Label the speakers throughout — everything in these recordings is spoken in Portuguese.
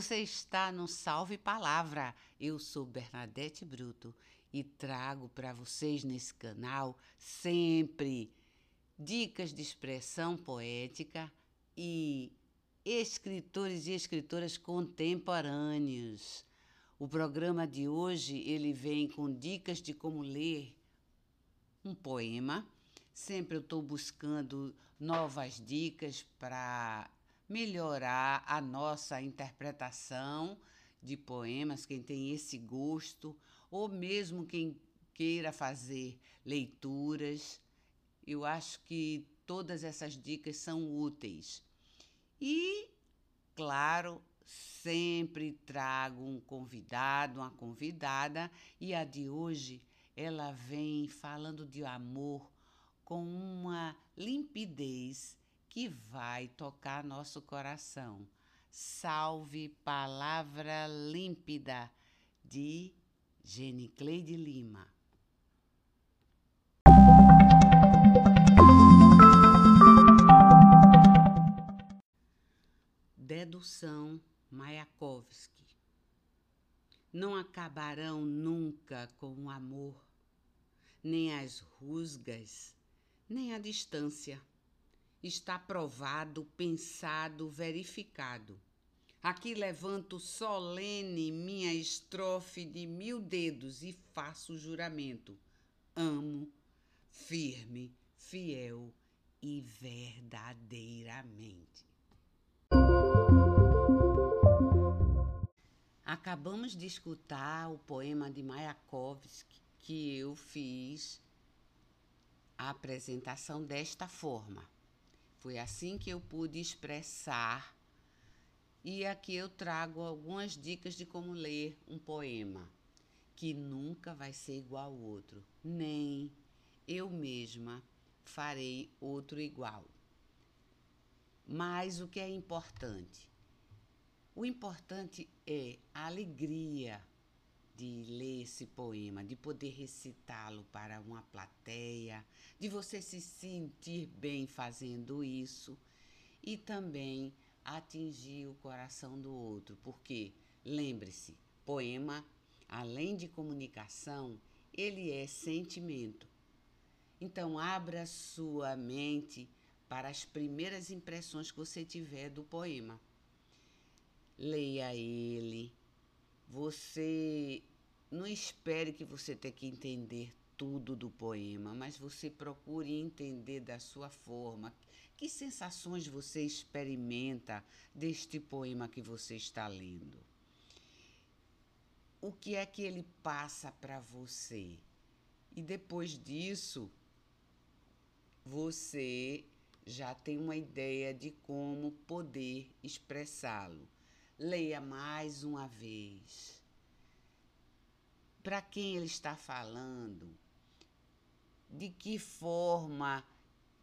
Speaker 1: Você está no Salve Palavra. Eu sou Bernadette Bruto e trago para vocês nesse canal sempre dicas de expressão poética e escritores e escritoras contemporâneos. O programa de hoje ele vem com dicas de como ler um poema. Sempre eu estou buscando novas dicas para melhorar a nossa interpretação de poemas, quem tem esse gosto, ou mesmo quem queira fazer leituras. Eu acho que todas essas dicas são úteis. E, claro, sempre trago um convidado, uma convidada, e a de hoje ela vem falando de amor com uma limpidez que vai tocar nosso coração. Salve Palavra Límpida de Genicleide Lima. Dedução Mayakovsky. Não acabarão nunca com o amor, nem as rusgas, nem a distância está provado, pensado, verificado. Aqui levanto solene minha estrofe de mil dedos e faço juramento. Amo, firme, fiel e verdadeiramente. Acabamos de escutar o poema de Mayakovsky que eu fiz a apresentação desta forma. Foi assim que eu pude expressar. E aqui eu trago algumas dicas de como ler um poema, que nunca vai ser igual ao outro, nem eu mesma farei outro igual. Mas o que é importante? O importante é a alegria de ler esse poema, de poder recitá-lo para uma plateia, de você se sentir bem fazendo isso e também atingir o coração do outro, porque lembre-se, poema, além de comunicação, ele é sentimento. Então abra sua mente para as primeiras impressões que você tiver do poema. Leia ele. Você não espere que você tenha que entender tudo do poema, mas você procure entender da sua forma. Que sensações você experimenta deste poema que você está lendo? O que é que ele passa para você? E depois disso, você já tem uma ideia de como poder expressá-lo. Leia mais uma vez para quem ele está falando, de que forma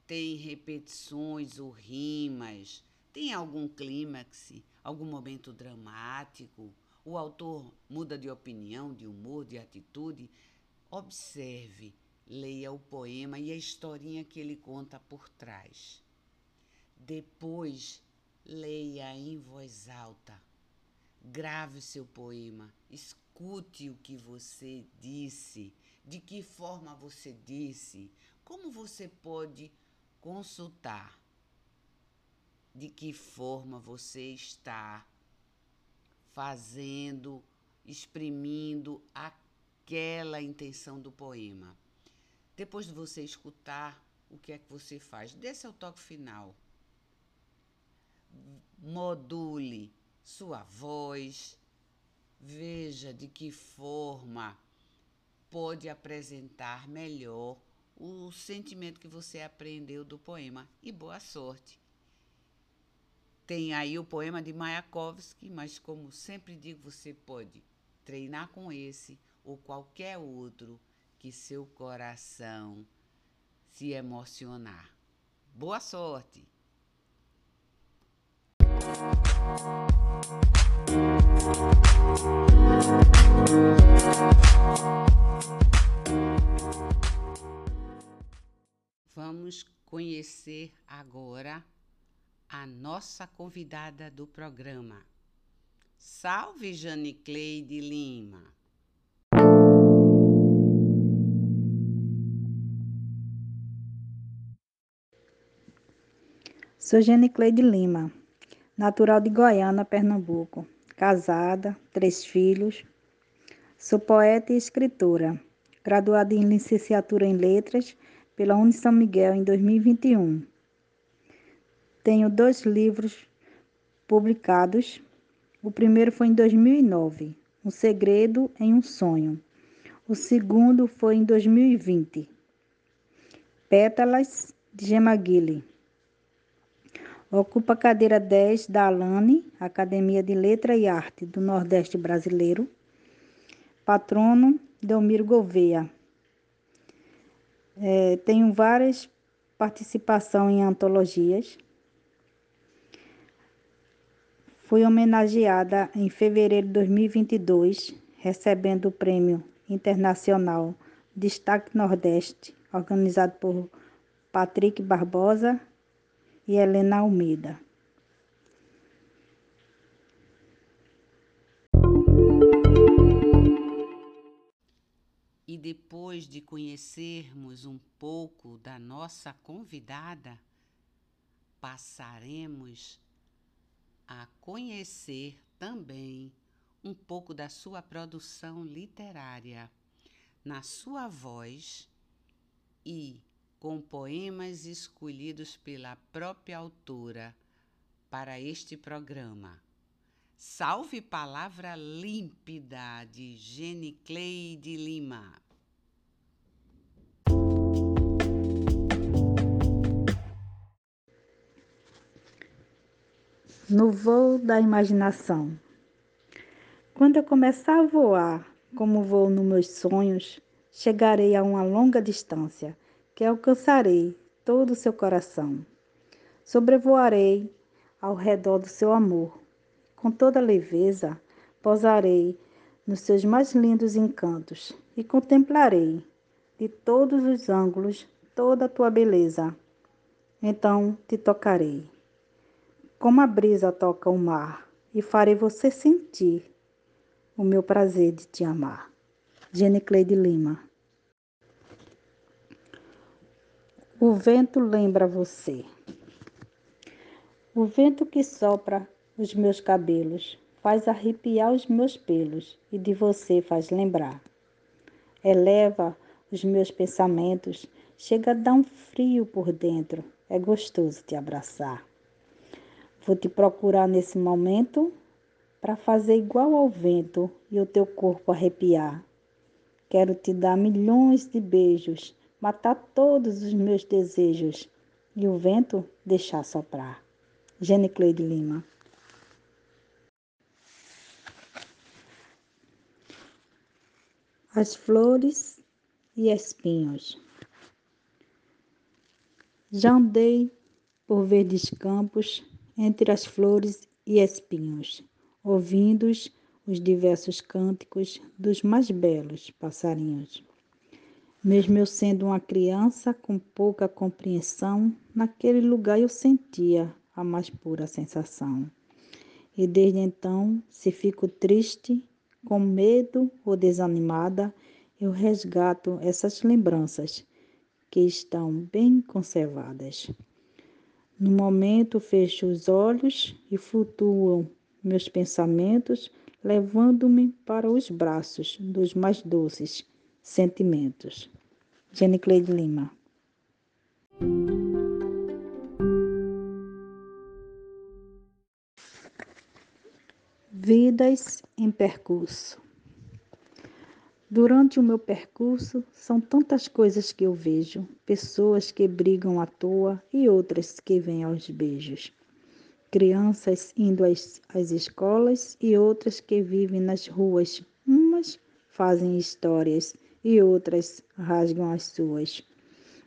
Speaker 1: tem repetições ou rimas, tem algum clímax, algum momento dramático, o autor muda de opinião, de humor, de atitude. Observe, leia o poema e a historinha que ele conta por trás. Depois, leia em voz alta. Grave seu poema, escute o que você disse, de que forma você disse, como você pode consultar, de que forma você está fazendo, exprimindo aquela intenção do poema. Depois de você escutar, o que é que você faz? Dê seu toque final. Module sua voz, Veja de que forma pode apresentar melhor o sentimento que você aprendeu do poema. E boa sorte! Tem aí o poema de Mayakovsky, mas como sempre digo, você pode treinar com esse ou qualquer outro que seu coração se emocionar. Boa sorte! Vamos conhecer agora a nossa convidada do programa. Salve Jane Cleide Lima!
Speaker 2: Sou Jane Cleide Lima, natural de Goiânia, Pernambuco, casada, três filhos. Sou poeta e escritora, graduada em licenciatura em letras pela Uni São Miguel em 2021. Tenho dois livros publicados. O primeiro foi em 2009, Um Segredo em um Sonho. O segundo foi em 2020, Pétalas de Gemaguile. Ocupa a cadeira 10 da Alane, Academia de Letra e Arte do Nordeste Brasileiro. Patrono Delmiro Gouveia. É, tenho várias participações em antologias. Fui homenageada em fevereiro de 2022, recebendo o Prêmio Internacional Destaque Nordeste, organizado por Patrick Barbosa e Helena Almeida.
Speaker 1: E depois de conhecermos um pouco da nossa convidada, passaremos a conhecer também um pouco da sua produção literária, na sua voz e com poemas escolhidos pela própria autora para este programa. Salve Palavra Límpida de Genicleide Lima.
Speaker 2: No voo da imaginação. Quando eu começar a voar, como vou nos meus sonhos, chegarei a uma longa distância que alcançarei todo o seu coração. Sobrevoarei ao redor do seu amor. Com toda leveza, posarei nos seus mais lindos encantos e contemplarei de todos os ângulos toda a tua beleza. Então te tocarei, como a brisa toca o mar, e farei você sentir o meu prazer de te amar. Gene Cleide Lima O vento lembra você. O vento que sopra os meus cabelos faz arrepiar os meus pelos e de você faz lembrar. Eleva os meus pensamentos, chega a dar um frio por dentro, é gostoso te abraçar. Vou te procurar nesse momento para fazer igual ao vento e o teu corpo arrepiar. Quero te dar milhões de beijos matar todos os meus desejos e o vento deixar soprar. Gene Cleide Lima. As flores e espinhos. Já andei por verdes campos entre as flores e espinhos, ouvindo os diversos cânticos dos mais belos passarinhos. Mesmo eu sendo uma criança com pouca compreensão, naquele lugar eu sentia a mais pura sensação. E desde então, se fico triste, com medo ou desanimada, eu resgato essas lembranças que estão bem conservadas. No momento, fecho os olhos e flutuam meus pensamentos, levando-me para os braços dos mais doces sentimentos. Jenny Cleide Lima. Vidas em percurso. Durante o meu percurso, são tantas coisas que eu vejo: pessoas que brigam à toa e outras que vêm aos beijos. Crianças indo às, às escolas e outras que vivem nas ruas. Umas fazem histórias e outras rasgam as suas.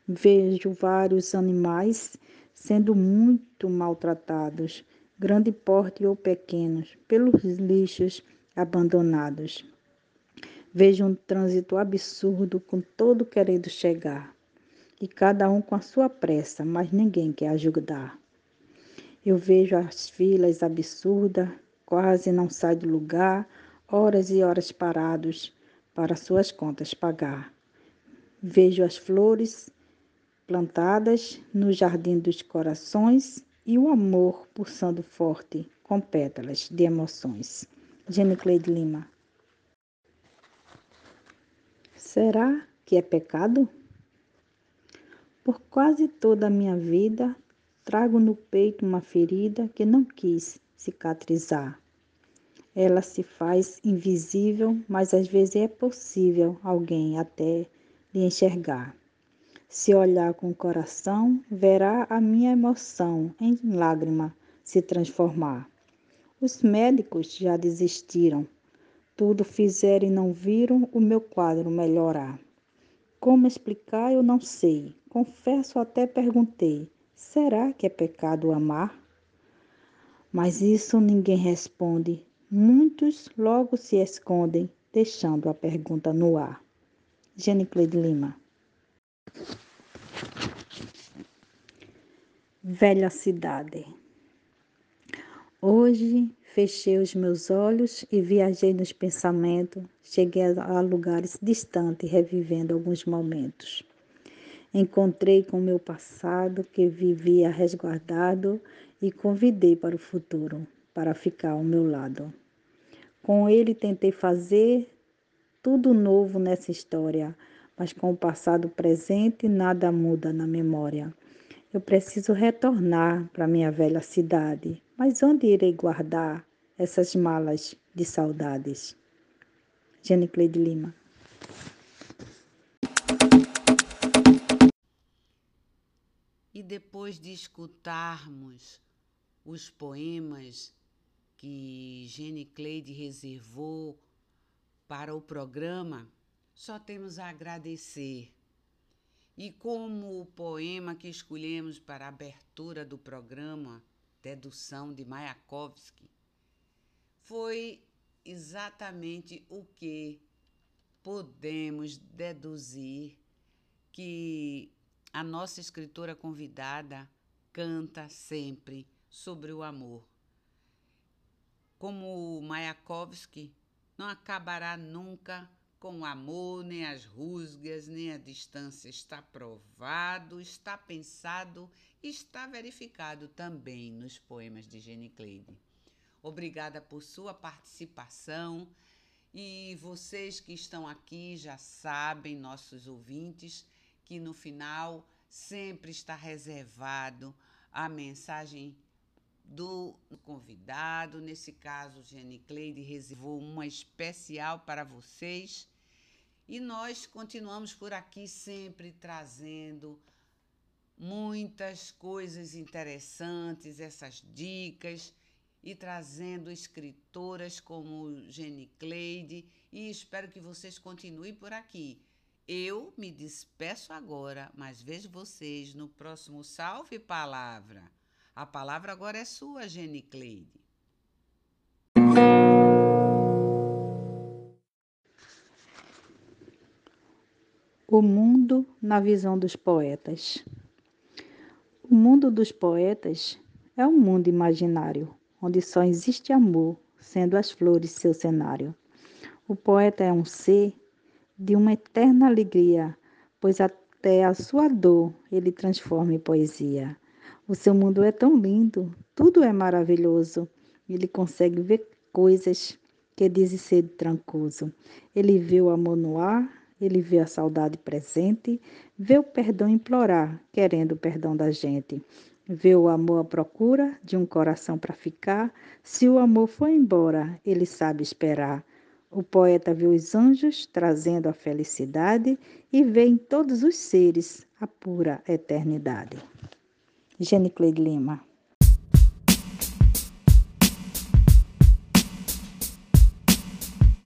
Speaker 2: Vejo vários animais sendo muito maltratados, grande porte ou pequenos, pelos lixos abandonados. Vejo um trânsito absurdo com todo querendo chegar, e cada um com a sua pressa, mas ninguém quer ajudar. Eu vejo as filas absurdas quase não sai do lugar, horas e horas parados para suas contas pagar. Vejo as flores plantadas no jardim dos corações e o amor pulsando forte com pétalas de emoções. Jenny Cleide Lima. Será que é pecado? Por quase toda a minha vida, trago no peito uma ferida que não quis cicatrizar. Ela se faz invisível, mas às vezes é possível alguém até lhe enxergar. Se olhar com o coração, verá a minha emoção em lágrima se transformar. Os médicos já desistiram. Tudo fizeram e não viram o meu quadro melhorar. Como explicar, eu não sei. Confesso, até perguntei: será que é pecado amar? Mas isso ninguém responde. Muitos logo se escondem, deixando a pergunta no ar. Jenny Cleide Lima. Velha cidade. Hoje fechei os meus olhos e viajei nos pensamentos, cheguei a lugares distantes, revivendo alguns momentos. Encontrei com meu passado que vivia resguardado e convidei para o futuro, para ficar ao meu lado. Com ele tentei fazer tudo novo nessa história, mas com o passado presente nada muda na memória. Eu preciso retornar para minha velha cidade, mas onde irei guardar essas malas de saudades? Jenny Cleide Lima.
Speaker 1: E depois de escutarmos os poemas que Jenny Cleide reservou para o programa, só temos a agradecer. E como o poema que escolhemos para a abertura do programa, Dedução de Mayakovsky, foi exatamente o que podemos deduzir que a nossa escritora convidada canta sempre sobre o amor. Como Mayakovsky não acabará nunca com o amor, nem as rusgas, nem a distância. Está provado, está pensado está verificado também nos poemas de Jenny Cleide. Obrigada por sua participação. E vocês que estão aqui já sabem, nossos ouvintes, que no final sempre está reservado a mensagem do convidado. Nesse caso, Jenny Cleide reservou uma especial para vocês. E nós continuamos por aqui sempre trazendo muitas coisas interessantes, essas dicas e trazendo escritoras como Jenny Cleide e espero que vocês continuem por aqui. Eu me despeço agora, mas vejo vocês no próximo Salve Palavra. A palavra agora é sua, Jenny Cleide.
Speaker 2: O mundo na visão dos poetas. O mundo dos poetas é um mundo imaginário, onde só existe amor, sendo as flores seu cenário. O poeta é um ser de uma eterna alegria, pois até a sua dor ele transforma em poesia. O seu mundo é tão lindo, tudo é maravilhoso. Ele consegue ver coisas que dizem ser trancoso. Ele vê o amor no ar, ele vê a saudade presente, vê o perdão implorar, querendo o perdão da gente. Vê o amor à procura de um coração para ficar. Se o amor foi embora, ele sabe esperar. O poeta vê os anjos trazendo a felicidade e vê em todos os seres a pura eternidade. Jenny Cleide Lima.